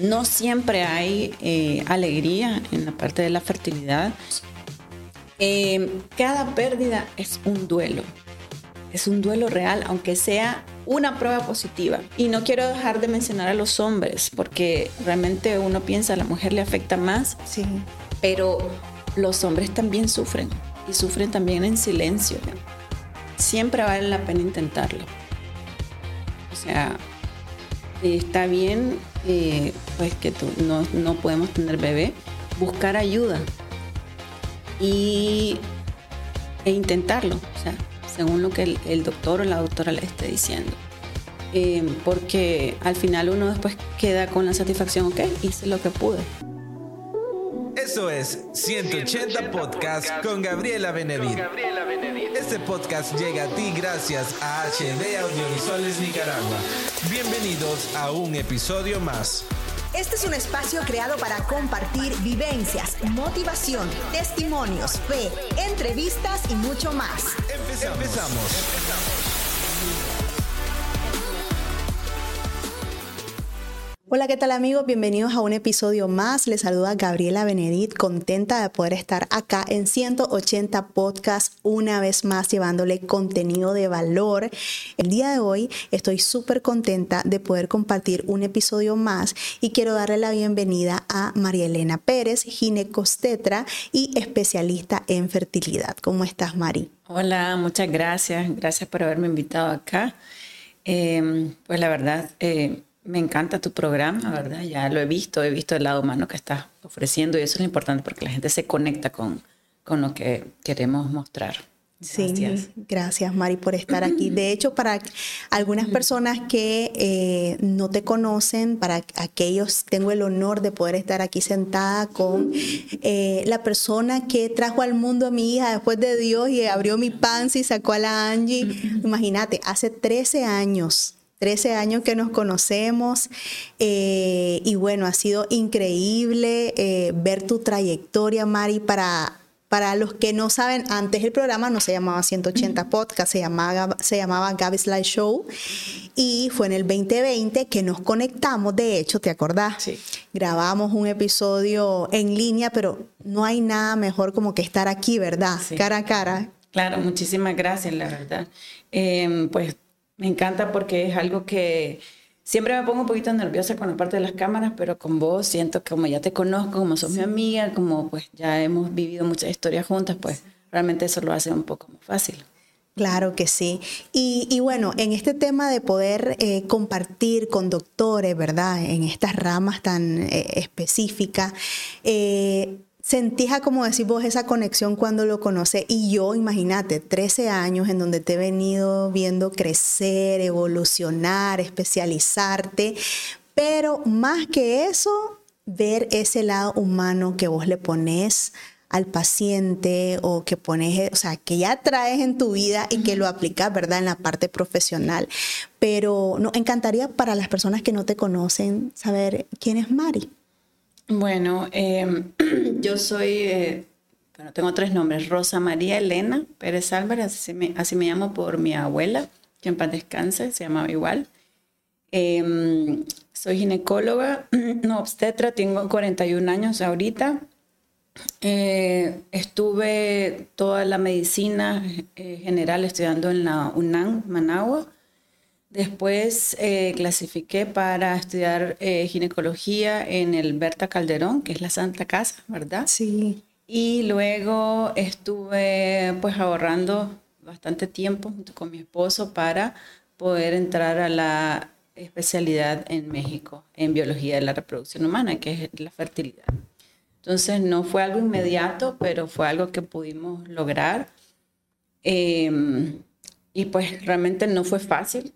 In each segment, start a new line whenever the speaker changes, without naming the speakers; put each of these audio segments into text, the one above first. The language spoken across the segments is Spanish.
No siempre hay eh, alegría en la parte de la fertilidad. Eh, cada pérdida es un duelo. Es un duelo real, aunque sea una prueba positiva. Y no quiero dejar de mencionar a los hombres, porque realmente uno piensa a la mujer le afecta más.
Sí.
Pero los hombres también sufren y sufren también en silencio. Siempre vale la pena intentarlo. O sea, está bien eh, pues que no, no podemos tener bebé, buscar ayuda y, e intentarlo, o sea, según lo que el, doctor o la doctora le esté diciendo. Eh, porque al final uno después queda con la satisfacción, ok, hice lo que pude.
Eso es 180 Podcast con Gabriela Benedit. Este podcast llega a ti gracias a HD Audiovisuales Nicaragua. Bienvenidos a un episodio más.
Este es un espacio creado para compartir vivencias, motivación, testimonios, fe, entrevistas y mucho más.
Empezamos. Empezamos.
Hola, ¿qué tal amigos? Bienvenidos a un episodio más. Les saluda Gabriela Benedit, contenta de poder estar acá en 180 Podcast una vez más llevándole contenido de valor. El día de hoy estoy súper contenta de poder compartir un episodio más y quiero darle la bienvenida a María Elena Pérez, ginecostetra y especialista en fertilidad. ¿Cómo estás, Mari?
Hola, muchas gracias. Gracias por haberme invitado acá. Eh, pues la verdad... Eh, me encanta tu programa, ¿verdad? Ya lo he visto, he visto el lado humano que estás ofreciendo y eso es lo importante porque la gente se conecta con, con lo que queremos mostrar.
Sí, gracias. Mari por estar aquí. De hecho, para algunas personas que eh, no te conocen, para aquellos tengo el honor de poder estar aquí sentada con eh, la persona que trajo al mundo a mi hija después de Dios y abrió mi panza y sacó a la Angie. Imagínate, hace 13 años 13 años que nos conocemos eh, y bueno, ha sido increíble eh, ver tu trayectoria, Mari, para... Para los que no saben, antes el programa no se llamaba 180 Podcast, se llamaba, se llamaba Gaby's Live Show. Y fue en el 2020 que nos conectamos, de hecho, ¿te acordás?
Sí.
Grabamos un episodio en línea, pero no hay nada mejor como que estar aquí, ¿verdad? Cara a cara.
Claro, muchísimas gracias, la verdad. Eh, pues me encanta porque es algo que siempre me pongo un poquito nerviosa con la parte de las cámaras, pero con vos siento que como ya te conozco, como sos mi amiga, como pues ya hemos vivido muchas historias juntas, pues realmente eso lo hace un poco más fácil.
Claro que sí. Y, bueno, en este tema de poder eh, compartir con doctores, ¿verdad? En estas ramas tan eh, específicas, eh, sentía, como decís vos, esa conexión cuando lo conoce. Y yo, imagínate, 13 años en donde te he venido viendo crecer, evolucionar, especializarte. Pero más que eso, ver ese lado humano que vos le pones al paciente o que pones, o sea, que ya traes en tu vida y que lo aplicas, ¿verdad?, en la parte profesional. Pero nos encantaría para las personas que no te conocen saber quién es Mari.
Bueno, em, yo soy, eh, bueno, tengo tres nombres, Rosa María Elena Pérez Álvarez, así me, así me llamo por mi abuela, que en paz se llamaba igual. Em, soy ginecóloga, no obstetra, tengo 41 años ahorita. Eh, estuve toda la medicina eh, general estudiando en la UNAM, Managua. Después eh, clasifiqué para estudiar eh, ginecología en el Berta Calderón, que es la Santa Casa, ¿verdad?
Sí.
Y luego estuve pues ahorrando bastante tiempo junto con mi esposo para poder entrar a la especialidad en México en biología de la reproducción humana, que es la fertilidad. Entonces no fue algo inmediato, pero fue algo que pudimos lograr. Em, y pues realmente no fue fácil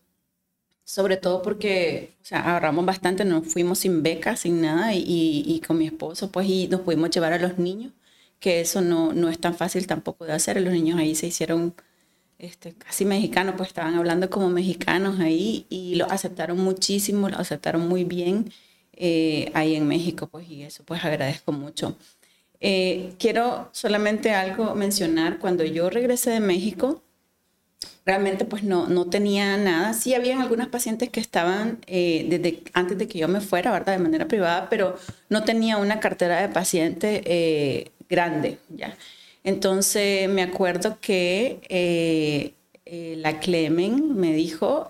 sobre todo porque o sea, ahorramos bastante, nos fuimos sin becas, sin nada, y, y, con mi esposo, pues, y nos pudimos llevar a los niños, que eso no, no es tan fácil tampoco de hacer. Los niños ahí se hicieron este, casi mexicanos, pues estaban hablando como mexicanos ahí, y lo aceptaron muchísimo, lo aceptaron muy bien eh, ahí en México, pues, y eso pues agradezco mucho. Eh, quiero solamente algo mencionar, cuando yo regresé de México, realmente pues no, no tenía nada. Sí habían algunas pacientes que estaban eh, desde antes de que yo me fuera, ¿verdad? De manera privada, pero no tenía una cartera de paciente eh, grande, ¿ya? Entonces me acuerdo que eh, la Clemen me dijo,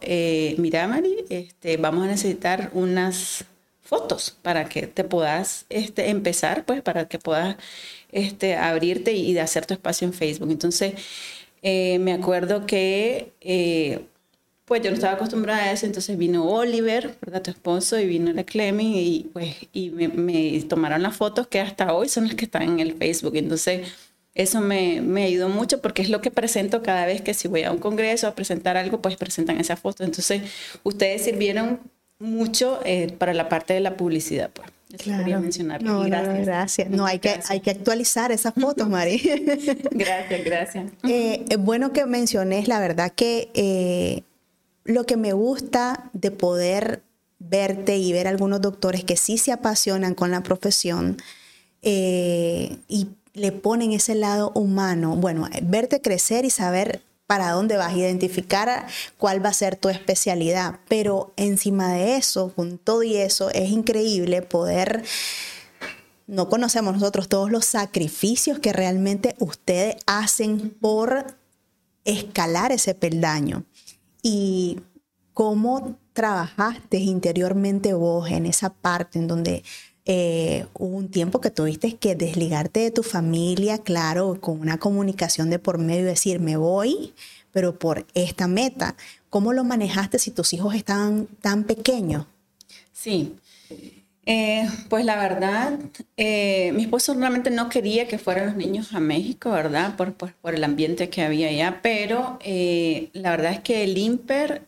mira Mari, este, vamos a necesitar unas fotos para que te puedas este, empezar, pues para que puedas este, abrirte y, y hacer tu espacio en Facebook. Entonces eh, me acuerdo que, eh, pues yo no estaba acostumbrada a eso, entonces vino Oliver, ¿verdad? Tu esposo, y vino la Clemen, y pues y me, tomaron las fotos que hasta hoy son las que están en el Facebook. Entonces, eso me, me ayudó mucho porque es lo que presento cada vez que si voy a un congreso a presentar algo, pues presentan esa foto. Entonces, ustedes sirvieron mucho eh, para la parte de la publicidad, pues.
Claro. No, gracias. No, gracias. No, hay que, hay que actualizar esas fotos, Mari.
gracias, gracias.
Eh, es bueno que menciones, la verdad que eh, lo que me gusta de poder verte y ver algunos doctores que sí se apasionan con la profesión eh, y le ponen ese lado humano, bueno, verte crecer y saber para dónde vas, a identificar cuál va a ser tu especialidad. Pero encima de eso, con todo y eso, es increíble poder... No conocemos nosotros todos los sacrificios que realmente ustedes hacen por escalar ese peldaño. Y cómo trabajaste interiormente vos en esa parte en donde eh, un tiempo que tuviste que desligarte de tu familia, claro, con una comunicación de por medio, decir, me voy, pero por esta meta. ¿Cómo lo manejaste si tus hijos estaban tan pequeños?
Sí. Eh, pues la verdad, eh, mi esposo realmente no quería que fueran los niños a México, ¿verdad? Por, por, por el ambiente que había allá, pero la verdad es que el IMPER,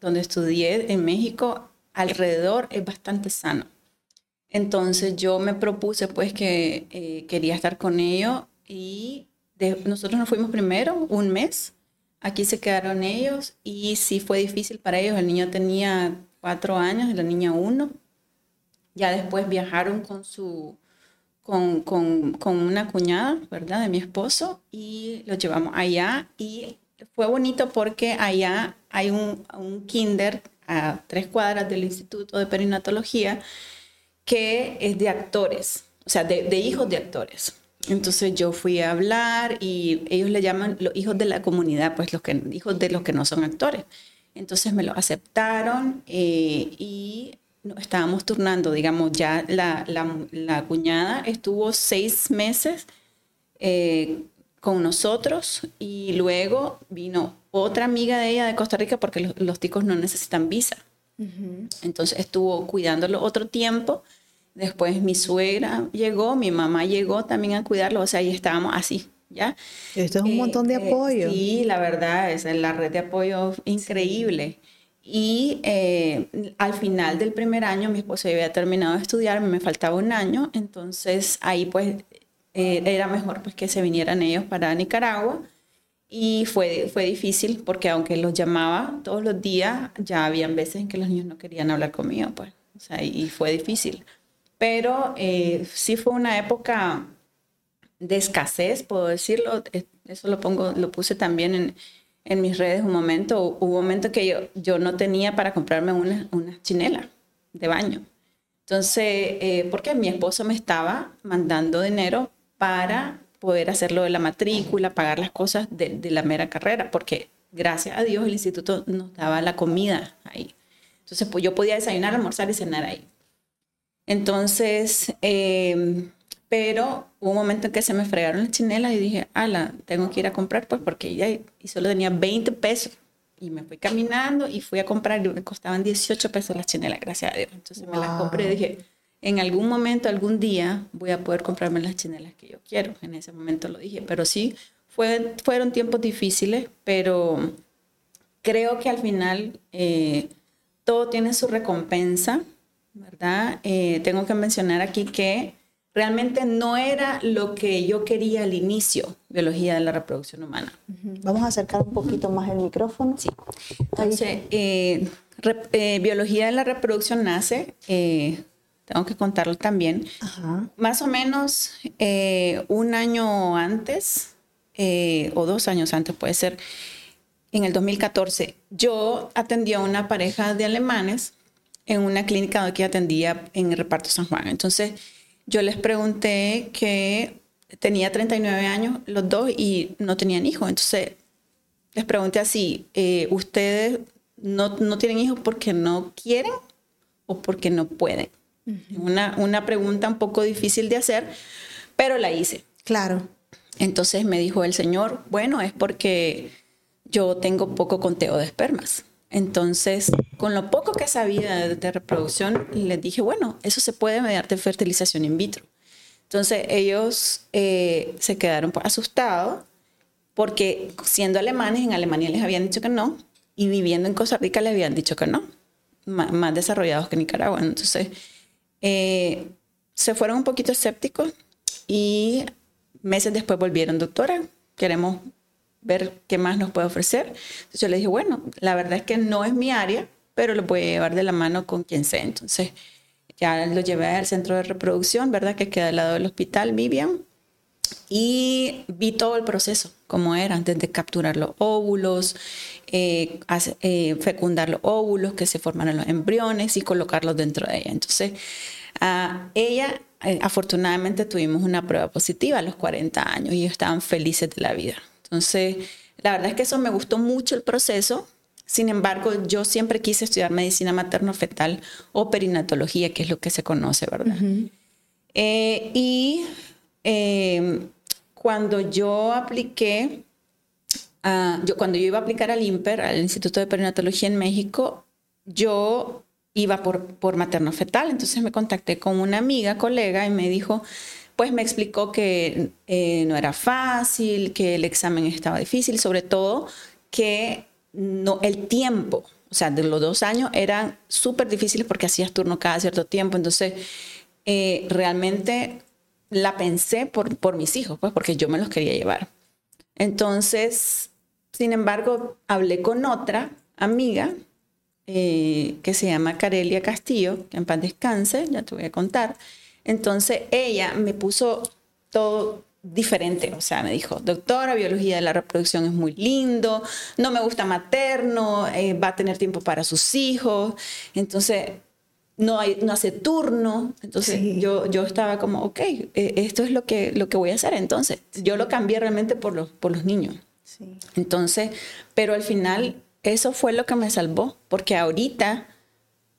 donde estudié en México, alrededor es bastante sano. Entonces yo me propuse pues que eh, quería estar con ellos y nosotros nos fuimos primero un mes. Aquí se quedaron ellos y sí fue difícil para ellos. El niño tenía cuatro años y la niña uno. Ya después viajaron con su, con, con, con, una cuñada, ¿verdad? De mi esposo y los llevamos allá y fue bonito porque allá hay un, un kinder a tres cuadras del Instituto de Perinatología que es de actores, o sea, de, hijos de actores. Entonces yo fui a hablar y ellos le llaman los hijos de la comunidad, pues los hijos de los que no son actores. Entonces me lo aceptaron eh, y estábamos turnando, digamos, ya la, la, cuñada estuvo seis meses eh, con nosotros y luego vino otra amiga de ella de Costa Rica porque los, los ticos no necesitan visa. Entonces estuvo cuidándolo otro tiempo. Después mi suegra llegó, mi mamá llegó también a cuidarlo, o sea, ahí estábamos así, ¿ya?
Esto es un montón de eh, apoyo.
sí, la verdad, es la red de apoyo increíble. Y eh, al final del primer año, mi esposo había terminado de estudiar, me faltaba un año, entonces ahí pues eh, era mejor pues que se vinieran ellos para Nicaragua y fue, fue difícil porque aunque los llamaba todos los días, ya habían veces en que los niños no querían hablar conmigo, pues. O sea, y fue difícil. Pero eh, sí fue una época de escasez, puedo decirlo. Eso lo pongo, lo puse también en, en mis redes un momento. Hubo un momento que yo, yo no tenía para comprarme una, una chinela de baño. Entonces, eh, porque mi esposo me estaba mandando dinero para poder hacerlo de la matrícula, pagar las cosas de, la mera carrera, porque gracias a Dios el instituto nos daba la comida ahí. Entonces, pues yo podía desayunar, almorzar y cenar ahí. Entonces, em, pero hubo un momento en que se me fregaron las chinelas y dije, ala, tengo que ir a comprar, pues porque ya y solo tenía 20 pesos. Y me fui caminando y fui a comprar y me costaban 18 pesos las chinelas, gracias a Dios. Entonces me las compré y dije, en algún momento, algún día, voy a poder comprarme las chinelas que yo quiero. En ese momento lo dije, pero sí, fue, fueron tiempos difíciles, pero creo que al final eh, todo tiene su recompensa, ¿verdad? Eh, tengo que mencionar aquí que realmente no era lo que yo quería al inicio, biología de la reproducción humana.
Vamos a acercar un poquito más el micrófono.
Sí. Entonces, eh, biología de la reproducción nace tengo que contarlo también. Más o menos eh, un año antes, eh, o dos años antes puede ser, en el 2014, yo atendí a una pareja de alemanes en una clínica que atendía en el reparto San Juan. Entonces, yo les pregunté que tenía 39 años los dos y no tenían hijos. Entonces, les pregunté así, eh, ¿ustedes no, no, tienen hijos porque no quieren o porque no pueden? Una, una pregunta un poco difícil de hacer, pero la hice.
Claro.
Entonces me dijo el señor, bueno, es porque yo tengo poco conteo de espermas. Entonces, con lo poco que sabía de, reproducción, les dije, bueno, eso se puede mediante fertilización in vitro. Entonces, ellos eh, se quedaron asustados porque siendo alemanes, en Alemania les habían dicho que no, y viviendo en Costa Rica les habían dicho que no, más, desarrollados que Nicaragua. Entonces, eh, se fueron un poquito escépticos y meses después volvieron, doctora, queremos ver qué más nos puede ofrecer. Entonces yo le dije, bueno, la verdad es que no es mi área, pero lo voy a llevar de la mano con quien sea. Entonces ya lo llevé al centro de reproducción, ¿verdad? Que queda al lado del hospital, Vivian. Y vi todo el proceso, como era, antes de capturar los óvulos, eh, eh, fecundar los óvulos, que se formaran los embriones y colocarlos dentro de ella. Entonces, a ella, eh, afortunadamente, tuvimos una prueba positiva a los 40 años y estaban felices de la vida. Entonces, la verdad es que eso me gustó mucho el proceso. Sin embargo, yo siempre quise estudiar medicina materno-fetal o perinatología, que es lo que se conoce, ¿verdad? Eh, y em, cuando yo apliqué, yo, cuando yo iba a aplicar al IMPER, al Instituto de Perinatología en México, yo iba por, por materno-fetal. Entonces me contacté con una amiga, colega, y me dijo, pues me explicó que eh, no era fácil, que el examen estaba difícil, sobre todo que no, el tiempo, o sea, de los dos años eran súper difíciles porque hacías turno cada cierto tiempo, entonces eh, realmente la pensé por, por mis hijos, pues porque yo me los quería llevar. Entonces, sin embargo, hablé con otra amiga eh, que se llama Carelia Castillo, que en paz descanse, ya te voy a contar, entonces ella me puso todo diferente, o sea, me dijo, doctora, biología de la reproducción es muy lindo, no me gusta materno, eh, va a tener tiempo para sus hijos, entonces no, hay, no hace turno, entonces yo, yo estaba como, ok, eh, esto es lo que, lo que voy a hacer, entonces yo lo cambié realmente por los, por los niños. Entonces, pero al final eso fue lo que me salvó, porque ahorita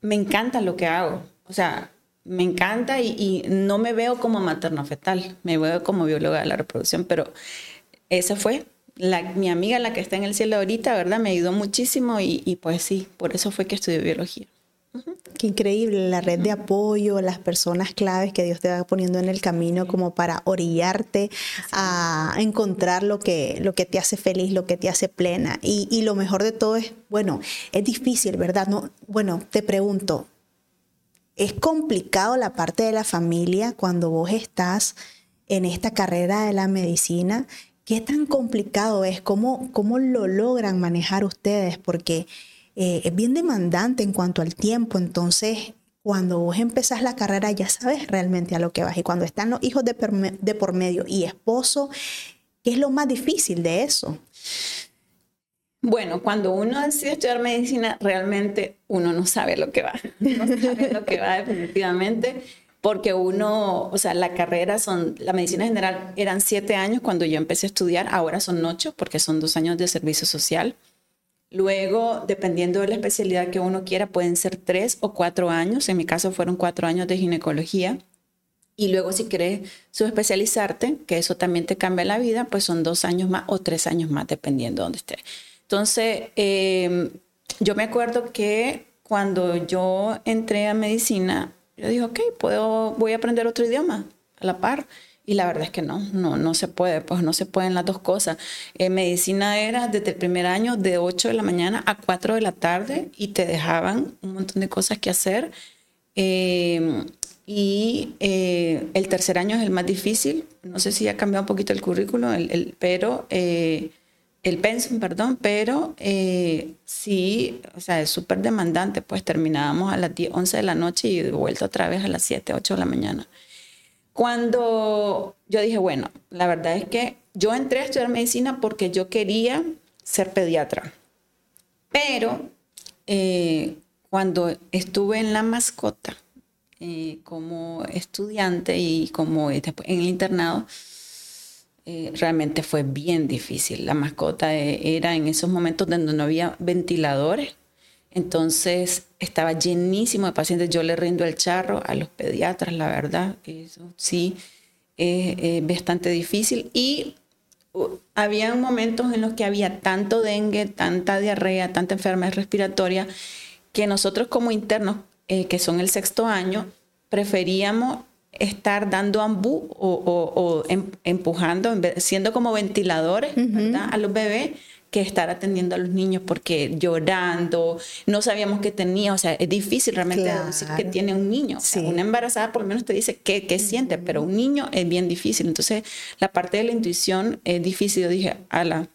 me encanta lo que hago, o sea, me encanta y, no me veo como materno-fetal, me veo como bióloga de la reproducción, pero esa fue la, mi amiga, la que está en el cielo ahorita, ¿verdad? Me ayudó muchísimo y, pues sí, por eso fue que estudié biología.
Qué increíble la red de apoyo, las personas claves que Dios te va poniendo en el camino como para orillarte a encontrar lo que, lo que te hace feliz, lo que te hace plena. Y, y lo mejor de todo es, bueno, es difícil, ¿verdad? No, bueno, te pregunto, es complicado la parte de la familia cuando vos estás en esta carrera de la medicina. ¿Qué tan complicado es? ¿Cómo, cómo lo logran manejar ustedes? Porque eh, es bien demandante en cuanto al tiempo. Entonces, cuando vos empezás la carrera ya sabes realmente a lo que vas. Y cuando están los hijos de, de por medio y esposo, ¿qué es lo más difícil de eso?
Bueno, cuando uno decide estudiar medicina, realmente uno no sabe lo que va. No sabe lo que va definitivamente, porque uno, o sea, la carrera son, la medicina general eran siete años cuando yo empecé a estudiar, ahora son ocho, porque son dos años de servicio social. Luego, dependiendo de la especialidad que uno quiera, pueden ser tres o cuatro años. En mi caso fueron cuatro años de ginecología. Y luego si quieres subespecializarte, que eso también te cambia la vida, pues son dos años más o tres años más, dependiendo de dónde estés. Entonces, em, yo me acuerdo que cuando yo entré a medicina, yo dije, ok, puedo, voy a aprender otro idioma a la par. Y la verdad es que no, no, no se puede, pues no se pueden las dos cosas. En medicina era desde el primer año de 8 de la mañana a 4 de la tarde y te dejaban un montón de cosas que hacer. Em, y eh, el tercer año es el más difícil. No sé si ha cambiado un poquito el currículo, el, pero eh, el pensum, perdón, pero eh, sí, o sea, es súper demandante, pues terminábamos a las 10, 11 de la noche y de vuelta otra vez a las 7, 8 de la mañana. Cuando yo dije, bueno, la verdad es que yo entré a estudiar medicina porque yo quería ser pediatra. Pero eh, cuando estuve en la mascota, eh, como estudiante y como en el internado, eh, realmente fue bien difícil. La mascota era en esos momentos donde no había ventiladores, entonces estaba llenísimo de pacientes. Yo le rindo el charro a los pediatras, la verdad, eso sí es bastante difícil. Y había momentos en los que había tanto dengue, tanta diarrea, tanta enfermedad respiratoria, que nosotros como internos, eh, que son el sexto año, preferíamos estar dando ambú o, em, empujando, siendo como ventiladores a los bebés que estar atendiendo a los niños porque llorando, no sabíamos qué tenía, o sea, es difícil realmente decir que tiene un niño. una embarazada por lo menos te dice qué, qué siente, pero un niño es bien difícil. Entonces, la parte de la intuición es difícil. Yo dije, ala.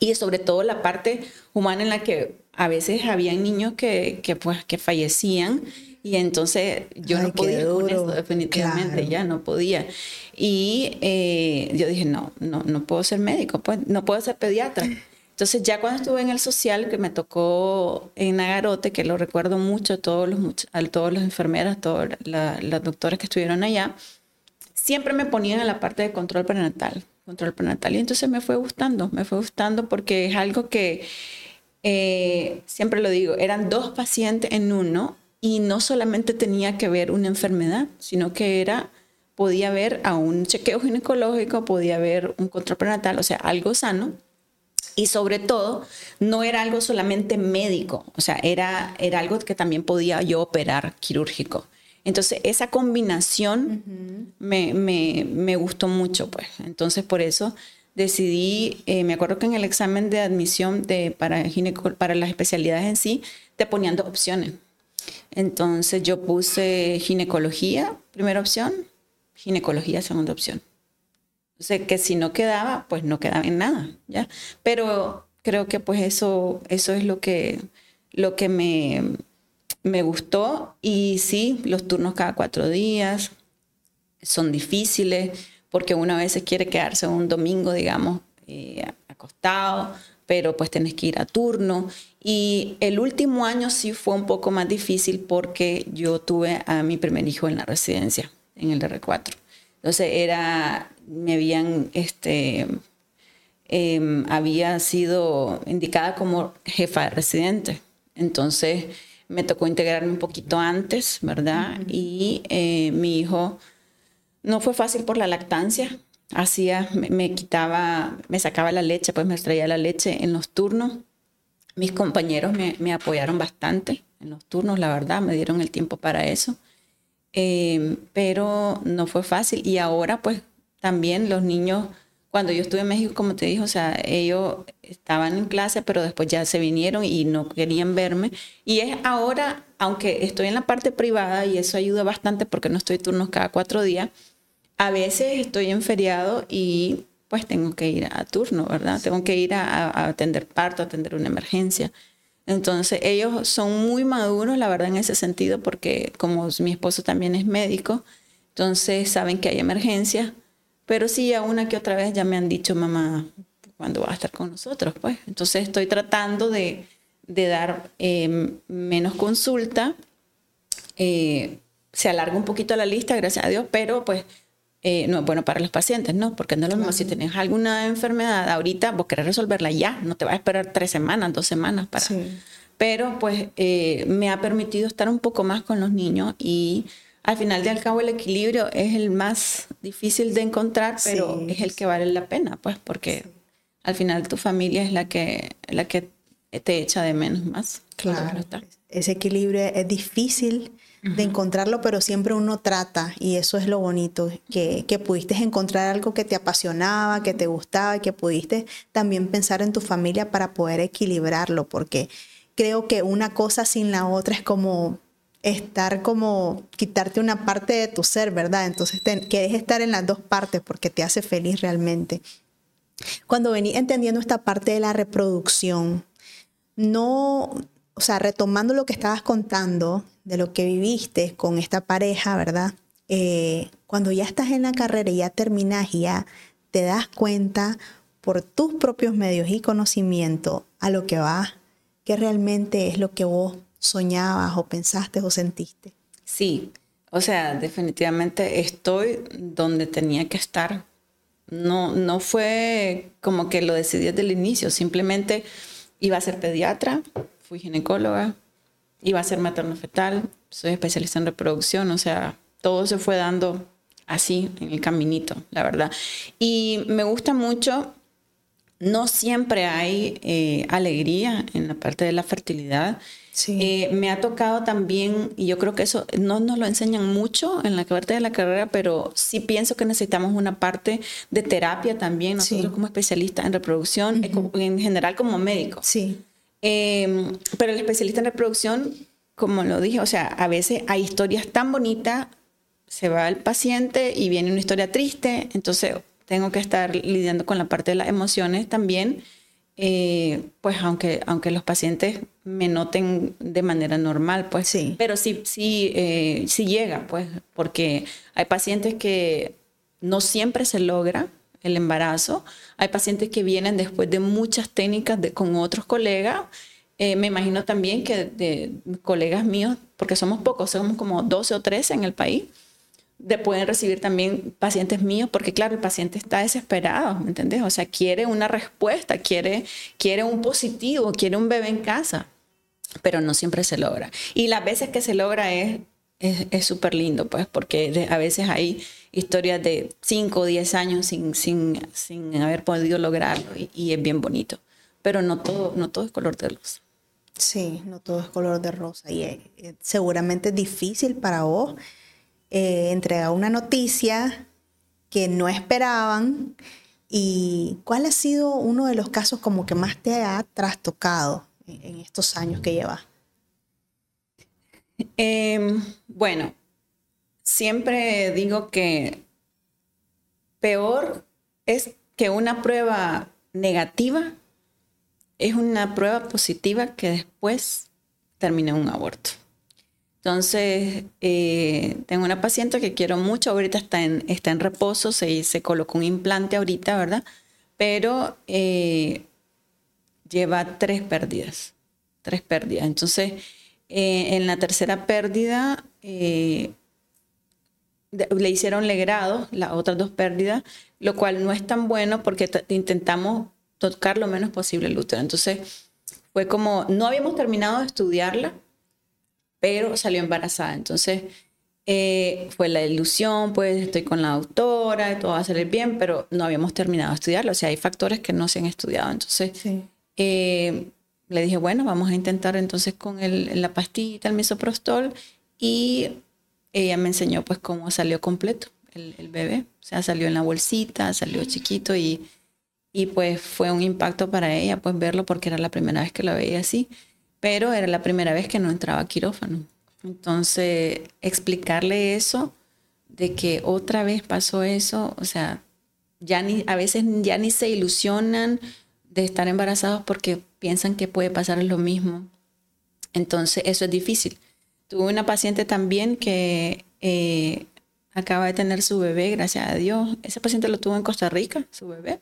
Y sobre todo la parte humana en la que a veces había niños que, que, pues, que fallecían y entonces yo no podía con eso, definitivamente, ya no podía. Y eh, yo dije, no, no, no puedo ser médico, pues no puedo ser pediatra. Entonces ya cuando estuve en el social, que me tocó en Nagarote, que lo recuerdo mucho, todos los, a todas las enfermeras, todas las doctoras que estuvieron allá, siempre me ponían en la parte de control prenatal, control prenatal. Y entonces me fue gustando, me fue gustando porque es algo que, eh, siempre lo digo, eran dos pacientes en uno y no solamente tenía que ver una enfermedad, sino que era podía haber a un chequeo ginecológico, podía haber un control prenatal, o sea, algo sano y sobre todo, no era algo solamente médico, o sea, era, era algo que también podía yo operar quirúrgico. Entonces, esa combinación me, me, me, gustó mucho, pues. Entonces, por eso decidí, eh, me acuerdo que en el examen de admisión de, para, para las especialidades en sí, te ponían dos opciones. Entonces, yo puse ginecología, primera opción, ginecología, segunda opción. O sea, que si no quedaba, pues no quedaba en nada, ¿ya? Pero creo que pues eso, eso es lo que, lo que me, me gustó. Y sí, los turnos cada cuatro días son difíciles porque uno a veces quiere quedarse un domingo, digamos, eh, acostado, pero pues tenés que ir a turno. Y el último año sí fue un poco más difícil porque yo tuve a mi primer hijo en la residencia, en el R4. Entonces era, me habían, este, em, había sido indicada como jefa de residente. Entonces me tocó integrarme un poquito antes, ¿verdad? Y eh, mi hijo no fue fácil por la lactancia. Hacía, me, quitaba, me sacaba la leche, pues me extraía la leche en los turnos. Mis compañeros me, me apoyaron bastante en los turnos, la verdad, me dieron el tiempo para eso. Em, pero no fue fácil. Y ahora, pues, también los niños, cuando yo estuve en México, como te dije, o sea, ellos estaban en clase, pero después ya se vinieron y no querían verme. Y es ahora, aunque estoy en la parte privada y eso ayuda bastante porque no estoy turnos cada cuatro días, a veces estoy en feriado y pues tengo que ir a turno, ¿verdad? Tengo que ir a, a atender parto, a atender una emergencia. Entonces, ellos son muy maduros, la verdad, en ese sentido, porque como mi esposo también es médico, entonces saben que hay emergencia, pero sí, a una que otra vez ya me han dicho, mamá, ¿cuándo va a estar con nosotros? Pues, entonces estoy tratando de, dar em, menos consulta. Eh, se alarga un poquito la lista, gracias a Dios, pero pues eh, no es bueno para los pacientes, ¿no? Porque no es lo mismo si tienes alguna enfermedad ahorita, vos querés resolverla ya, no te vas a esperar tres semanas, dos semanas para... Pero pues eh, me ha permitido estar un poco más con los niños y al final de al cabo el equilibrio es el más difícil de encontrar, pero es el que vale la pena, pues, porque al final tu familia es la que, la que te echa de menos más.
Claro. Ese equilibrio es difícil de encontrarlo, pero siempre uno trata y eso es lo bonito, que, que, pudiste encontrar algo que te apasionaba, que te gustaba, que pudiste también pensar en tu familia para poder equilibrarlo, porque creo que una cosa sin la otra es como estar como quitarte una parte de tu ser, ¿verdad? Entonces quieres estar en las dos partes porque te hace feliz realmente. Cuando vení entendiendo esta parte de la reproducción, no, o sea, retomando lo que estabas contando, de lo que viviste con esta pareja, ¿verdad? Eh, cuando ya estás en la carrera y ya terminas y ya te das cuenta por tus propios medios y conocimiento a lo que vas qué realmente es lo que vos soñabas o pensaste o sentiste.
Sí, o sea, definitivamente estoy donde tenía que estar. No, no fue como que lo decidí desde el inicio, simplemente iba a ser pediatra, fui ginecóloga, iba a ser materno-fetal, soy especialista en reproducción, o sea, todo se fue dando así, en el caminito, la verdad. Y me gusta mucho, no siempre hay eh, alegría en la parte de la fertilidad.
Sí.
Eh, me ha tocado también, y yo creo que eso no nos lo enseñan mucho en la parte de la carrera, pero sí pienso que necesitamos una parte de terapia también, nosotros
Sí.
como especialistas en reproducción, eh, como- en general como médicos.
Sí,
Eh, pero el especialista en reproducción, como lo dije, o sea, a veces hay historias tan bonitas, se va el paciente y viene una historia triste, entonces tengo que estar lidiando con la parte de las emociones también, eh, pues aunque, aunque los pacientes me noten de manera normal, pues,
Sí.
pero sí, sí, eh, sí llega, pues, porque hay pacientes que no siempre se logra el embarazo. Hay pacientes que vienen después de muchas técnicas de- con otros colegas. Eh, me imagino también que colegas míos, porque somos pocos, somos como 12 o 13 en el país, de pueden recibir también pacientes míos, porque claro, el paciente está desesperado, ¿me entendés? O sea, quiere una respuesta, quiere, quiere un positivo, quiere un bebé en casa, pero no siempre se logra. Y las veces que se logra es es súper lindo, pues, porque a veces hay historias de 5 o 10 años sin, sin, sin haber podido lograrlo y, y es bien bonito. Pero no todo, no todo es color de luz.
sí, no todo es color de rosa y eh, seguramente es difícil para vos eh, entregar una noticia que no esperaban y cuál ha sido uno de los casos como que más te ha trastocado en, en estos años que llevas.
Em, bueno, siempre digo que peor es que una prueba negativa es una prueba positiva que después termina un aborto. Entonces, eh, tengo una paciente que quiero mucho, ahorita está en, está en reposo, se, se colocó un implante ahorita, ¿verdad? Pero eh, lleva tres pérdidas, tres pérdidas. Entonces, eh, en la tercera pérdida le hicieron legrado las otras dos pérdidas, lo cual no es tan bueno porque intentamos tocar lo menos posible el útero. Entonces, fue como, no habíamos terminado de estudiarla, pero salió embarazada. Entonces, eh, fue la ilusión, pues estoy con la doctora, todo va a salir bien, pero no habíamos terminado de estudiarlo. O sea, hay factores que no se han estudiado. Entonces, eh, le dije, bueno, vamos a intentar entonces con el, la pastillita, el misoprostol, y ella me enseñó pues cómo salió completo el, bebé. O sea, salió en la bolsita, salió chiquito y, y pues fue un impacto para ella pues verlo porque era la primera vez que lo veía así, pero era la primera vez que no entraba quirófano. Entonces, explicarle eso, de que otra vez pasó eso, o sea, ya ni, a veces ya ni se ilusionan de estar embarazados porque piensan que puede pasar lo mismo. Entonces, eso es difícil. Tuve una paciente también que eh, acaba de tener su bebé, gracias a Dios. Ese paciente lo tuvo en Costa Rica, su bebé.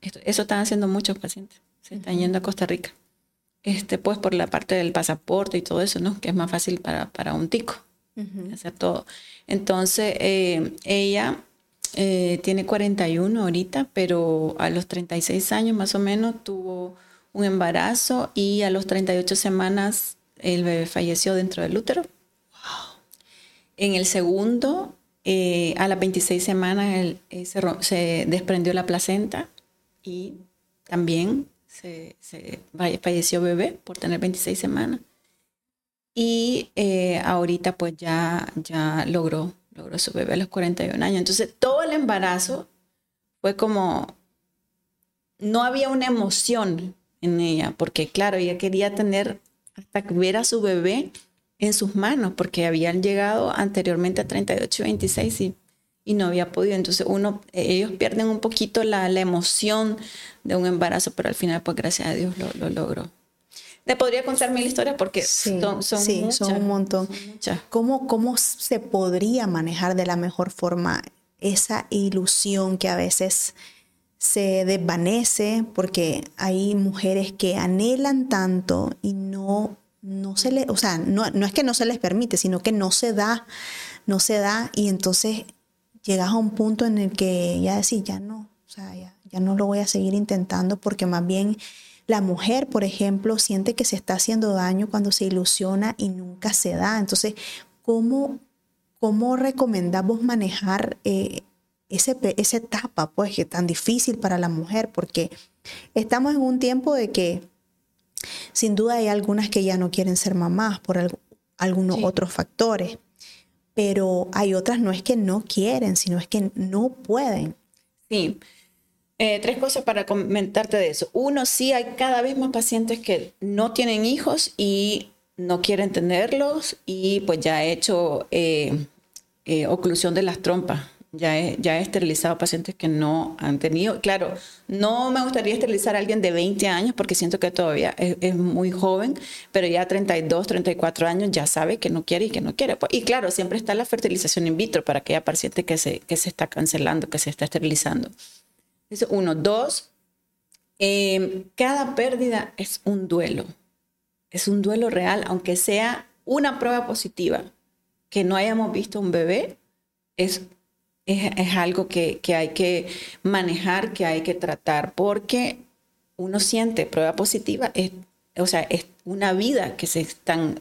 Esto- eso están haciendo muchos pacientes. Se están yendo a Costa Rica. Este, pues por la parte del pasaporte y todo eso, ¿no? Que es más fácil para, para un tico hacer todo. Entonces, eh, ella eh, tiene 41 ahorita, pero a los 36 años más o menos tuvo un embarazo y a los 38 semanas el bebé falleció dentro del útero. En el segundo, eh, a las 26 semanas, eh, se, desprendió la placenta y también se, se falle- falleció bebé por tener 26 semanas. Y eh, ahorita pues ya, ya logró, logró su bebé a los 41 años. Entonces todo el embarazo fue como, no había una emoción en ella, porque claro, ella quería tener hasta que ver a su bebé en sus manos, porque habían llegado anteriormente a 38 y 26 y, y no había podido. Entonces uno, ellos pierden un poquito la, la emoción de un embarazo, pero al final pues gracias a Dios lo, lo logró. Te podría contar mil historias porque
Sí,
son, son
sí,
muchas.
son un montón.
son muchas.
¿Cómo, ¿Cómo se podría manejar de la mejor forma esa ilusión que a veces se desvanece porque hay mujeres que anhelan tanto y no, no se le, o sea, no, no es que no se les permite, sino que no se da, no se da y entonces llegas a un punto en el que ya decís, ya no, o sea, ya, ya no lo voy a seguir intentando porque más bien la mujer, por ejemplo, siente que se está haciendo daño cuando se ilusiona y nunca se da. Entonces, ¿cómo, cómo recomendamos manejar eh, ese, esa etapa, pues, que es tan difícil para la mujer? Porque estamos en un tiempo de que, sin duda, hay algunas que ya no quieren ser mamás por algunos otros factores, pero hay otras no es que no quieren, sino es que no pueden.
Sí. Eh, tres cosas para comentarte de eso. Uno, sí hay cada vez más pacientes que no tienen hijos y no quieren tenerlos y pues ya he hecho eh, eh, oclusión de las trompas. Ya he, ya he esterilizado pacientes que no han tenido. Claro, no me gustaría esterilizar a alguien de 20 años porque siento que todavía es, muy joven, pero ya 32, 34 años ya sabe que no quiere y que no quiere. Pues, y claro, siempre está la fertilización in vitro para aquella paciente que se, que se está cancelando, que se está esterilizando uno. Dos, em, cada pérdida es un duelo. Es un duelo real, aunque sea una prueba positiva. Que no hayamos visto un bebé es, es, algo que, hay que manejar, que hay que tratar, porque uno siente prueba positiva, es, o sea, es una vida que se están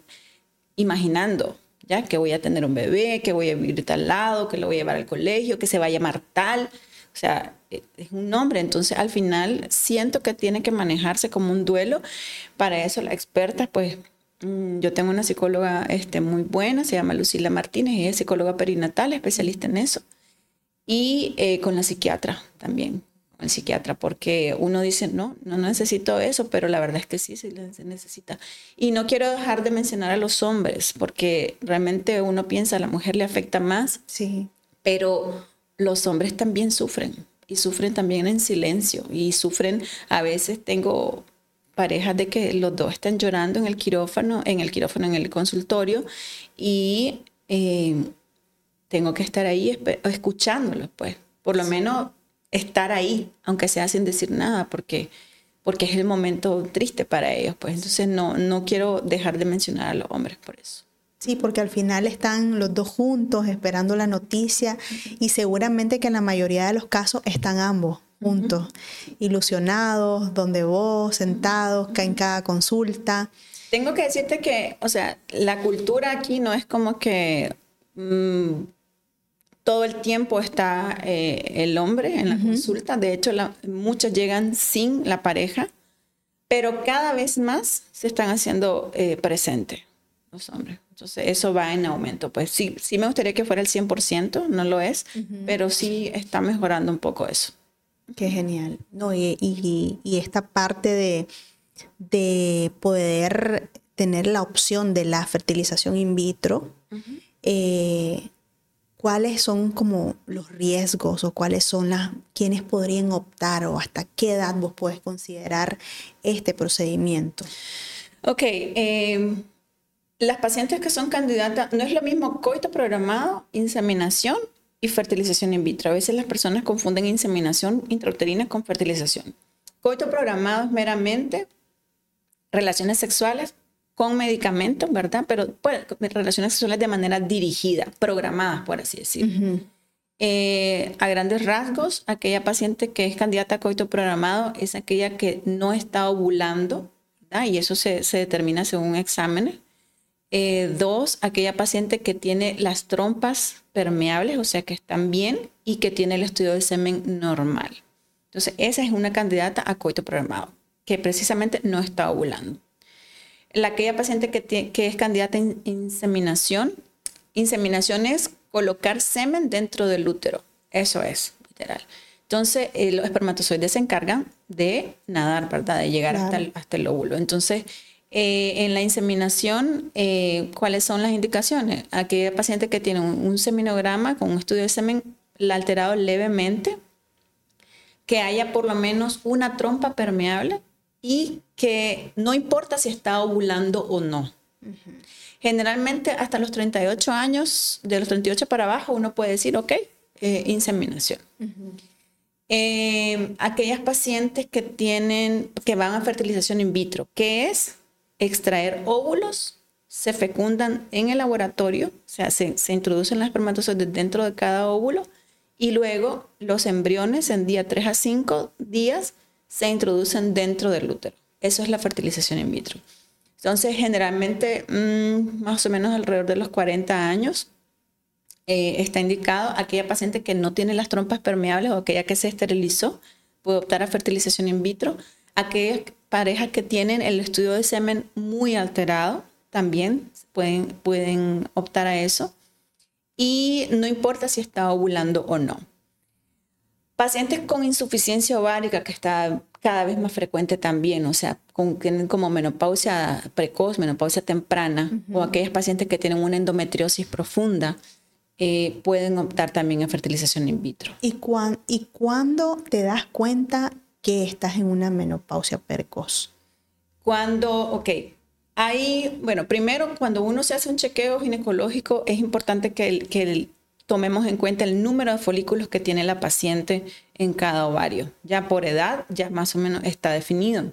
imaginando, ¿ya? Que voy a tener un bebé, que voy a vivir tal lado, que lo voy a llevar al colegio, que se va a llamar tal. O sea, e, es un nombre. Entonces, al final, siento que tiene que manejarse como un duelo. Para eso, la experta, pues, mm, yo tengo una psicóloga este, muy buena, se llama Lucila Martínez, ella es psicóloga perinatal, especialista en eso. Y eh, con la psiquiatra también, con el psiquiatra, porque uno dice, no, no necesito eso, pero la verdad es que sí, sí se necesita. Y no quiero dejar de mencionar a los hombres, porque realmente uno piensa, a la mujer le afecta más.
Sí.
Pero los hombres también sufren y sufren también en silencio y sufren, a veces tengo parejas de que los dos están llorando en el quirófano, en el quirófano, en el consultorio y eh, tengo que estar ahí escuchándolos, pues, por lo menos estar ahí, aunque sea sin decir nada, porque, porque es el momento triste para ellos, pues, entonces no, no quiero dejar de mencionar a los hombres por eso.
Sí, porque al final están los dos juntos esperando la noticia y seguramente que en la mayoría de los casos están ambos juntos, ilusionados, donde vos, sentados, en cada consulta.
Tengo que decirte que, o sea, la cultura aquí no es como que mm, todo el tiempo está eh, el hombre en la consulta. De hecho, muchos llegan sin la pareja, pero cada vez más se están haciendo eh, presentes los hombres. Entonces, eso va en aumento. Pues sí, sí me gustaría que fuera el 100%, no lo es, pero sí está mejorando un poco eso.
Qué genial. No, y, y, esta parte de, de, poder tener la opción de la fertilización in vitro, eh, ¿cuáles son como los riesgos o cuáles son las, quienes podrían optar o hasta qué edad vos puedes considerar este procedimiento?
Ok, eh, las pacientes que son candidatas, no es lo mismo coito programado, inseminación y fertilización in vitro. A veces las personas confunden inseminación intrauterina con fertilización. Coito programado es meramente relaciones sexuales con medicamentos, ¿verdad? Pero pues, relaciones sexuales de manera dirigida, programadas, por así decirlo. Eh, a grandes rasgos, aquella paciente que es candidata a coito programado es aquella que no está ovulando, ¿verdad? y eso se, se determina según exámenes eh, dos, aquella paciente que tiene las trompas permeables, o sea que están bien y que tiene el estudio de semen normal. Entonces, esa es una candidata a coito programado, que precisamente no está ovulando. La, aquella paciente que, que es candidata a inseminación, inseminación es colocar semen dentro del útero. Eso es, literal. Entonces, eh, los espermatozoides se encargan de nadar, ¿verdad? De llegar hasta, el, hasta el óvulo. Entonces, eh, en la inseminación, eh, ¿cuáles son las indicaciones? Aquella paciente que tiene un, seminograma con un estudio de semen la alterado levemente, que haya por lo menos una trompa permeable y que no importa si está ovulando o no. Generalmente hasta los 38 años, de los 38 para abajo, uno puede decir, ok, eh, inseminación. Eh, aquellas pacientes que tienen, que van a fertilización in vitro, que es extraer óvulos, se fecundan en el laboratorio, o sea, se, se introducen las espermatozoides dentro de cada óvulo y luego los embriones en día 3 a 5 días se introducen dentro del útero. Eso es la fertilización in vitro. Entonces, generalmente, mmm, más o menos alrededor de los 40 años, eh, está indicado aquella paciente que no tiene las trompas permeables o aquella que se esterilizó, puede optar a fertilización in vitro. Aquellas parejas que tienen el estudio de semen muy alterado, también pueden, pueden optar a eso. Y no importa si está ovulando o no. Pacientes con insuficiencia ovárica, que está cada vez más frecuente también, o sea, con, tienen como menopausia precoz, menopausia temprana, uh -huh. o aquellas pacientes que tienen una endometriosis profunda, eh, pueden optar también a fertilización in vitro.
¿Y, ¿Y cuándo te das cuenta que estás en una menopausia precoz?
Cuando, ok, ahí, bueno, primero cuando uno se hace un chequeo ginecológico es importante que, el, que el, tomemos en cuenta el número de folículos que tiene la paciente en cada ovario. Ya por edad, ya más o menos está definido.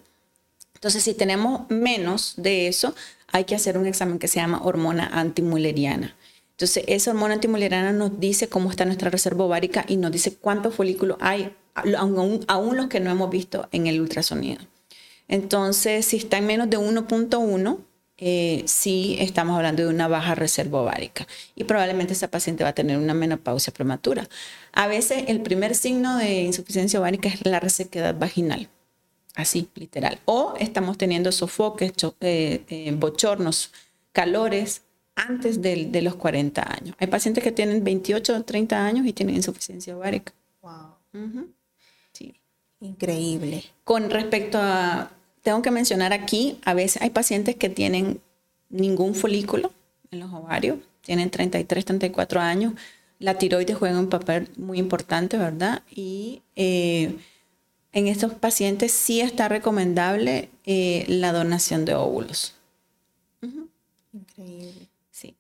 Entonces, si tenemos menos de eso, hay que hacer un examen que se llama hormona antimuleriana. Entonces, esa hormona antimuleriana nos dice cómo está nuestra reserva ovárica y nos dice cuántos folículos hay, aún, aún los que no hemos visto en el ultrasonido. Entonces, si está en menos de 1.1, eh, sí estamos hablando de una baja reserva ovárica y probablemente esa paciente va a tener una menopausia prematura. A veces el primer signo de insuficiencia ovárica es la resequedad vaginal, así literal. O estamos teniendo sofoques, eh, eh, bochornos, calores antes de, de, los 40 años. Hay pacientes que tienen 28 o 30 años y tienen insuficiencia ovárica.
Wow.
Uh -huh. Sí.
Increíble.
Con respecto a tengo que mencionar aquí, a veces hay pacientes que tienen ningún folículo en los ovarios, tienen 33, 34 años. La tiroides juega un papel muy importante, ¿verdad? Y eh, en estos pacientes sí está recomendable eh, la donación de óvulos.
Uh -huh. Increíble.
Sí.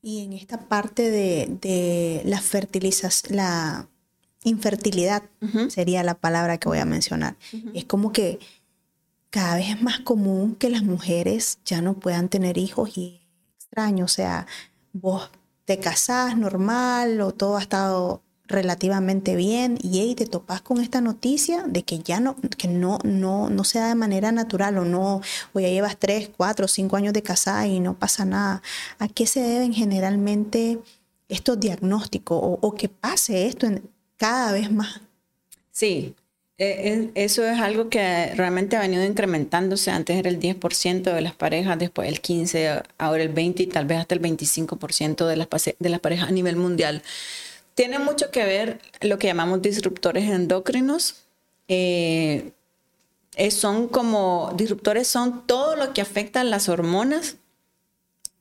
Y en esta parte de, de la fertilización, la infertilidad uh -huh. sería la palabra que voy a mencionar. Uh -huh. Es como que cada vez es más común que las mujeres ya no puedan tener hijos y extraño, o sea, vos te casás normal o todo ha estado relativamente bien y hey, te topas con esta noticia de que ya no, que no, no, no se da de manera natural o no, o ya llevas tres, cuatro, cinco años de casada y no pasa nada. ¿A qué se deben generalmente estos diagnósticos o, que pase esto en, cada vez más?
Sí, eso es algo que realmente ha venido incrementándose. Antes era el 10% de las parejas, después el 15%, ahora el 20% y tal vez hasta el 25% de las, de las parejas a nivel mundial. Tiene mucho que ver lo que llamamos disruptores endócrinos. Eh, son como disruptores, son todo lo que afecta a las hormonas,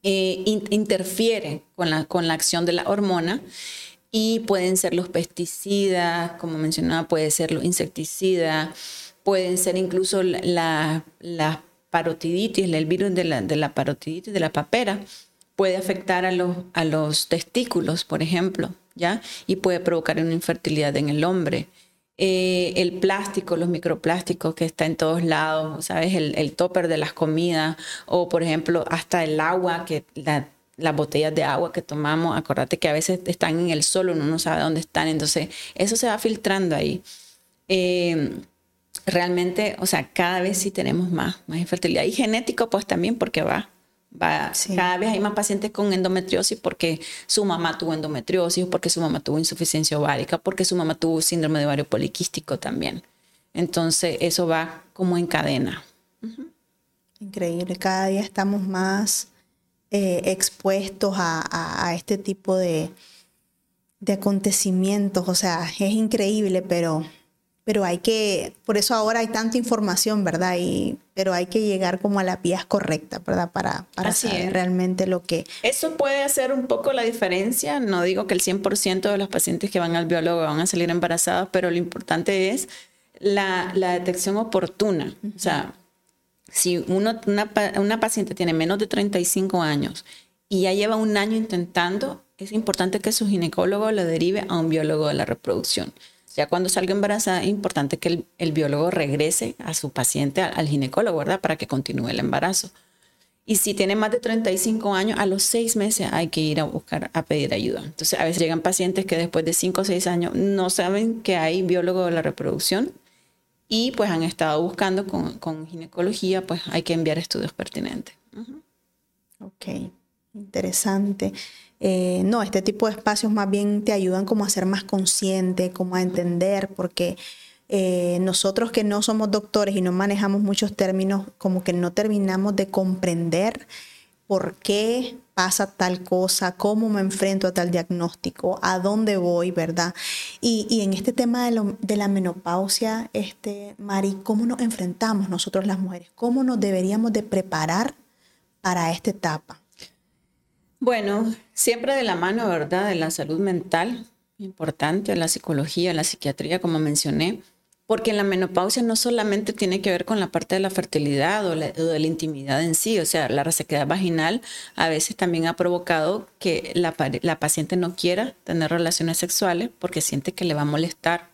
eh, in, interfiere con la, con la acción de la hormona y pueden ser los pesticidas, como mencionaba, puede ser los insecticidas, pueden ser incluso la, la parotiditis, el virus de la, de la parotiditis, de la papera, puede afectar a los, a los testículos, por ejemplo, ¿ya? Y puede provocar una infertilidad en el hombre. Eh, el plástico, los microplásticos que está en todos lados, ¿sabes? El, el topper de las comidas, o por ejemplo, hasta el agua, que la las botellas de agua que tomamos, acordate que a veces están en el sol, uno no sabe dónde están, entonces eso se va filtrando ahí. Eh, realmente, o sea, cada vez sí tenemos más, más infertilidad. Y genético, pues también porque va, va, sí. cada vez hay más pacientes con endometriosis porque su mamá tuvo endometriosis, porque su mamá tuvo insuficiencia ovárica, porque su mamá tuvo síndrome de ovario poliquístico también. Entonces, eso va como en cadena. Uh -huh.
Increíble, cada día estamos más eh, expuestos a, a, a, este tipo de, de acontecimientos. O sea, es increíble, pero, pero hay que, por eso ahora hay tanta información, ¿verdad? Y, pero hay que llegar como a las vías correctas, ¿verdad? Para, para
Así
saber
es.
realmente lo que...
Eso puede hacer un poco la diferencia. No digo que el 100% de los pacientes que van al biólogo van a salir embarazados, pero lo importante es la, la detección oportuna. O sea, si uno, una, una paciente tiene menos de 35 años y ya lleva un año intentando, es importante que su ginecólogo lo derive a un biólogo de la reproducción. Ya cuando salga embarazada es importante que el, biólogo regrese a su paciente, al, ginecólogo, ¿verdad? Para que continúe el embarazo. Y si tiene más de 35 años, a los seis meses hay que ir a buscar, a pedir ayuda. Entonces, a veces llegan pacientes que después de 5 o 6 años no saben que hay biólogo de la reproducción y pues han estado buscando con, ginecología, pues hay que enviar estudios pertinentes.
Ok, interesante. Eh, no, este tipo de espacios más bien te ayudan como a ser más consciente, como a entender, porque eh, nosotros que no somos doctores y no manejamos muchos términos, como que no terminamos de comprender por qué pasa tal cosa, cómo me enfrento a tal diagnóstico, a dónde voy, ¿verdad? Y, en este tema de, de, la menopausia, este, Mari, ¿cómo nos enfrentamos nosotros las mujeres? ¿Cómo nos deberíamos de preparar para esta etapa?
Bueno, siempre de la mano, ¿verdad? De la salud mental, importante, la psicología, la psiquiatría, como mencioné, porque la menopausia no solamente tiene que ver con la parte de la fertilidad o, de la intimidad en sí, o sea, la resequedad vaginal a veces también ha provocado que la, paciente no quiera tener relaciones sexuales porque siente que le va a molestar,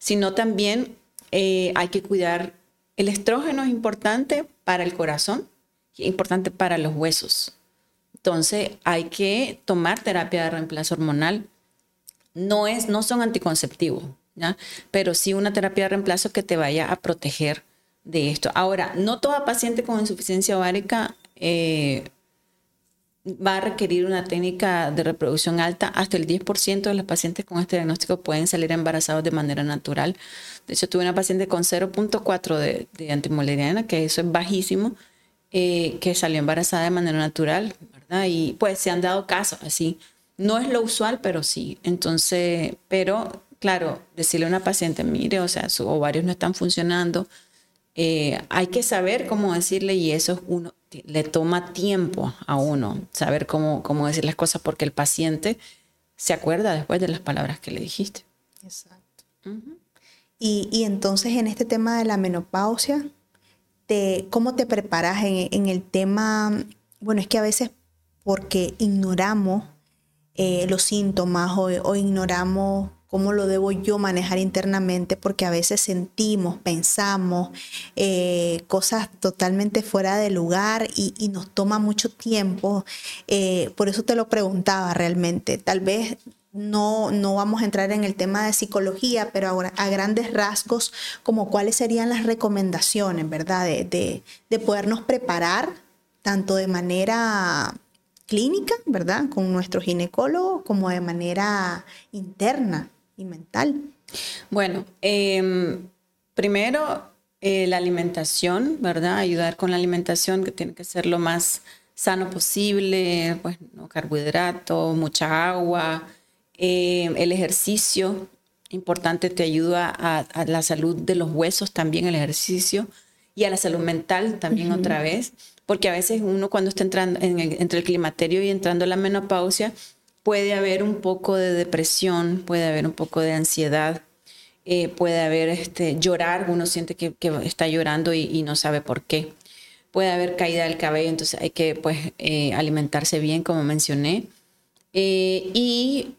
sino también eh, hay que cuidar, el estrógeno es importante para el corazón, es importante para los huesos. Entonces hay que tomar terapia de reemplazo hormonal. No, es, no son anticonceptivos, ¿ya? pero sí una terapia de reemplazo que te vaya a proteger de esto. Ahora, no toda paciente con insuficiencia ovárica eh, va a requerir una técnica de reproducción alta. Hasta el 10% de los pacientes con este diagnóstico pueden salir embarazados de manera natural. De hecho, tuve una paciente con 0.4 de, de que eso es bajísimo, eh, que salió embarazada de manera natural. Y pues se han dado casos así. No es lo usual, pero sí. Entonces, pero claro, decirle a una paciente, mire, o sea, sus ovarios no están funcionando, eh, hay que saber cómo decirle y eso uno le toma tiempo a uno saber cómo, cómo decir las cosas porque el paciente se acuerda después de las palabras que le dijiste. Exacto.
y, entonces en este tema de la menopausia, te, ¿cómo te preparas en, en el tema? Bueno, es que a veces porque ignoramos eh, los síntomas o, ignoramos cómo lo debo yo manejar internamente, porque a veces sentimos, pensamos eh, cosas totalmente fuera de lugar y, nos toma mucho tiempo. Eh, por eso te lo preguntaba realmente. Tal vez no, no vamos a entrar en el tema de psicología, pero a grandes rasgos, como cuáles serían las recomendaciones, ¿verdad? de, de podernos preparar tanto de manera clínica, ¿verdad? Con nuestro ginecólogo, como de manera interna y mental.
Bueno, em, primero eh, la alimentación, ¿verdad? Ayudar con la alimentación que tiene que ser lo más sano posible, pues no carbohidratos, mucha agua, em, el ejercicio, importante, te ayuda a, la salud de los huesos también el ejercicio y a la salud mental también otra vez porque a veces uno cuando está entrando entre el climaterio y entrando a la menopausia, puede haber un poco de depresión, puede haber un poco de ansiedad, eh, puede haber este, llorar, uno siente que, está llorando y, no sabe por qué. Puede haber caída del cabello, entonces hay que pues, eh, alimentarse bien, como mencioné. Eh, y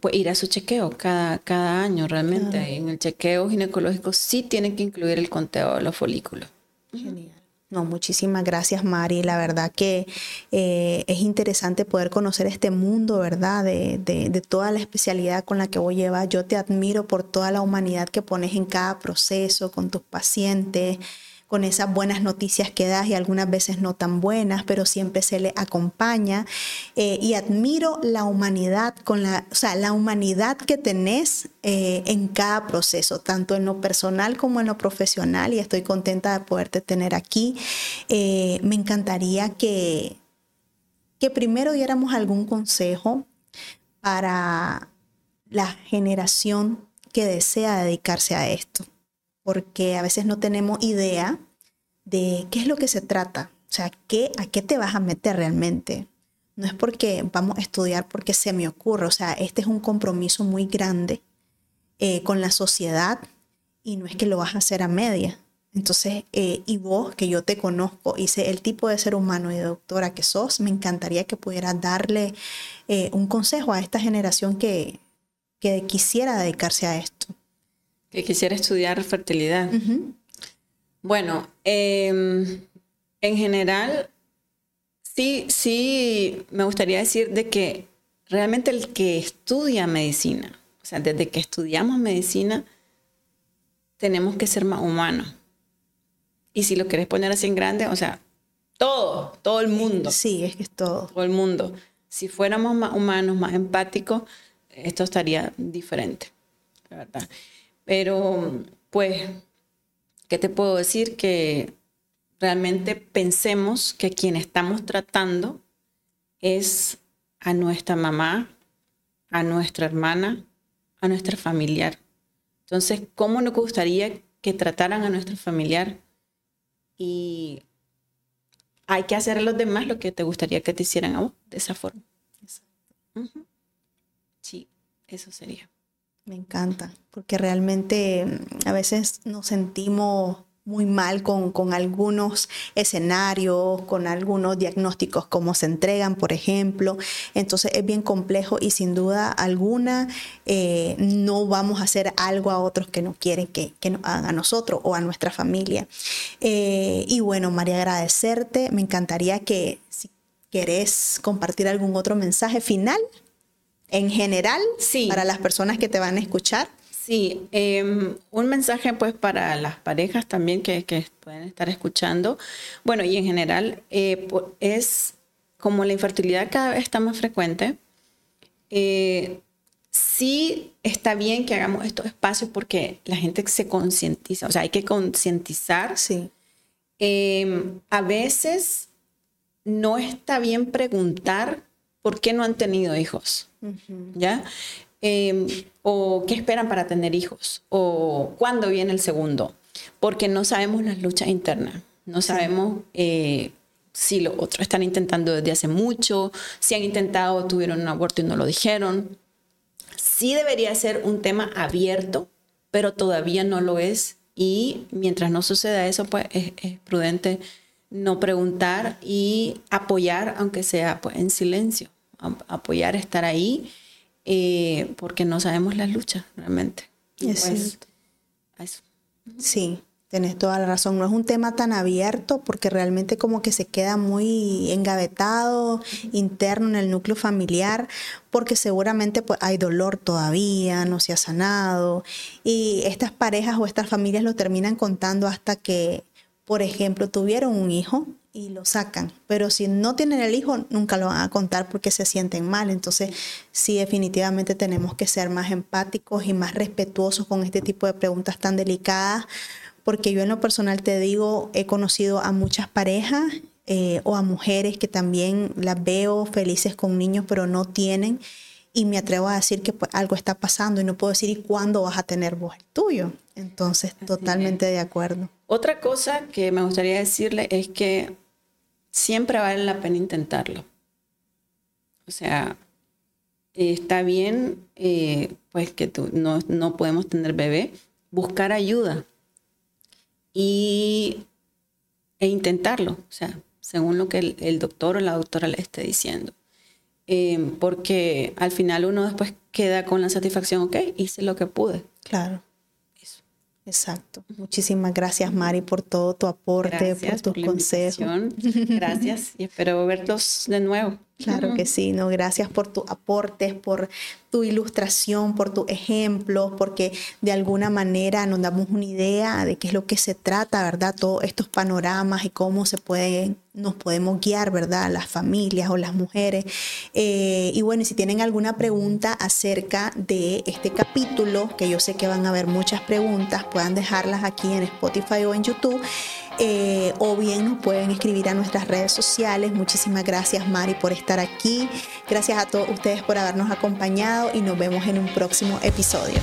pues, ir a su chequeo cada, cada año realmente. En el chequeo ginecológico sí tiene que incluir el conteo de los folículos.
Genial. No, muchísimas gracias Mari. La verdad que eh, es interesante poder conocer este mundo, ¿verdad? De, de, de, toda la especialidad con la que vos llevas. Yo te admiro por toda la humanidad que pones en cada proceso, con tus pacientes, con esas buenas noticias que das y algunas veces no tan buenas, pero siempre se le acompaña. Eh, y admiro la humanidad, con la, o sea, la humanidad que tenés eh, en cada proceso, tanto en lo personal como en lo profesional, y estoy contenta de poderte tener aquí. Eh, me encantaría que, que primero diéramos algún consejo para la generación que desea dedicarse a esto porque a veces no tenemos idea de qué es lo que se trata, o sea, ¿qué, a qué te vas a meter realmente. No es porque vamos a estudiar porque se me ocurre, o sea, este es un compromiso muy grande eh, con la sociedad y no es que lo vas a hacer a media. Entonces, eh, y vos, que yo te conozco y sé el tipo de ser humano y de doctora que sos, me encantaría que pudieras darle eh, un consejo a esta generación que, que quisiera dedicarse a esto.
Que quisiera estudiar fertilidad. Bueno, em, en general, sí, sí, me gustaría decir de que realmente el que estudia medicina, o sea, desde que estudiamos medicina, tenemos que ser más humanos. Y si lo querés poner así en grande, o sea, todo, todo el mundo.
Sí, es que es todo.
Todo el mundo. Si fuéramos más humanos, más empáticos, esto estaría diferente, la verdad. Pero, pues, ¿qué te puedo decir? Que realmente pensemos que quien estamos tratando es a nuestra mamá, a nuestra hermana, a nuestra familiar. Entonces, ¿cómo nos gustaría que trataran a nuestro familiar? Y hay que hacer a los demás lo que te gustaría que te hicieran a vos, de esa forma. Sí, eso sería.
Me encanta, porque realmente mm, a veces nos sentimos muy mal con, algunos escenarios, con algunos diagnósticos, como se entregan, por ejemplo. Entonces es bien complejo y sin duda alguna eh, no vamos a hacer algo a otros que no quieren que, que nos hagan a nosotros o a nuestra familia. Eh, y bueno, María, agradecerte. Me encantaría que si querés compartir algún otro mensaje final en general
sí.
para las personas que te van a escuchar.
Sí, em, un mensaje pues para las parejas también que, pueden estar escuchando. Bueno, y en general eh, es como la infertilidad cada vez está más frecuente. Eh, sí está bien que hagamos estos espacios porque la gente se concientiza, o sea, hay que concientizar.
Sí.
Em, a veces no está bien preguntar por qué no han tenido hijos, ¿ya? Em, o qué esperan para tener hijos, o cuándo viene el segundo, porque no sabemos las luchas internas, no sabemos eh, si los otros están intentando desde hace mucho, si han intentado, tuvieron un aborto y no lo dijeron. Sí debería ser un tema abierto, pero todavía no lo es. Y mientras no suceda eso, pues es, prudente no preguntar y apoyar, aunque sea pues, en silencio, apoyar, estar ahí eh, porque no sabemos las luchas realmente.
Pues, sí, tenés toda la razón. No es un tema tan abierto porque realmente como que se queda muy engavetado interno en el núcleo familiar porque seguramente pues, hay dolor todavía, no se ha sanado y estas parejas o estas familias lo terminan contando hasta que, por ejemplo, tuvieron un hijo y lo sacan. Pero si no tienen el hijo, nunca lo van a contar porque se sienten mal. Entonces, sí, definitivamente tenemos que ser más empáticos y más respetuosos con este tipo de preguntas tan delicadas, porque yo en lo personal te digo, he conocido a muchas parejas eh, o a mujeres que también las veo felices con niños, pero no tienen. Y me atrevo a decir que pues, algo está pasando y no puedo decir, ¿y cuándo vas a tener vos el tuyo? Entonces, totalmente de acuerdo.
Otra cosa que me gustaría decirle es que siempre vale la pena intentarlo. O sea, está bien, eh, pues que tú, no, no podemos tener bebé, buscar ayuda y, e intentarlo, o sea, según lo que el, doctor o la doctora le esté diciendo. Eh, porque al final uno después queda con la satisfacción, ok, hice lo que pude.
Claro. Exacto. Muchísimas gracias, Mari, por todo tu aporte, por tus consejos.
Gracias y espero verlos de nuevo.
Claro que sí, no, gracias por tus aportes, por tu ilustración, por tu ejemplo, porque de alguna manera nos damos una idea de qué es lo que se trata, ¿verdad? Todos estos panoramas y cómo se pueden, nos podemos guiar, ¿verdad? Las familias o las mujeres. Eh, y bueno, si tienen alguna pregunta acerca de este capítulo, que yo sé que van a haber muchas preguntas, puedan dejarlas aquí en Spotify o en YouTube. Eh, o bien nos pueden escribir a nuestras redes sociales. Muchísimas gracias Mari por estar aquí. Gracias a todos ustedes por habernos acompañado y nos vemos en un próximo episodio.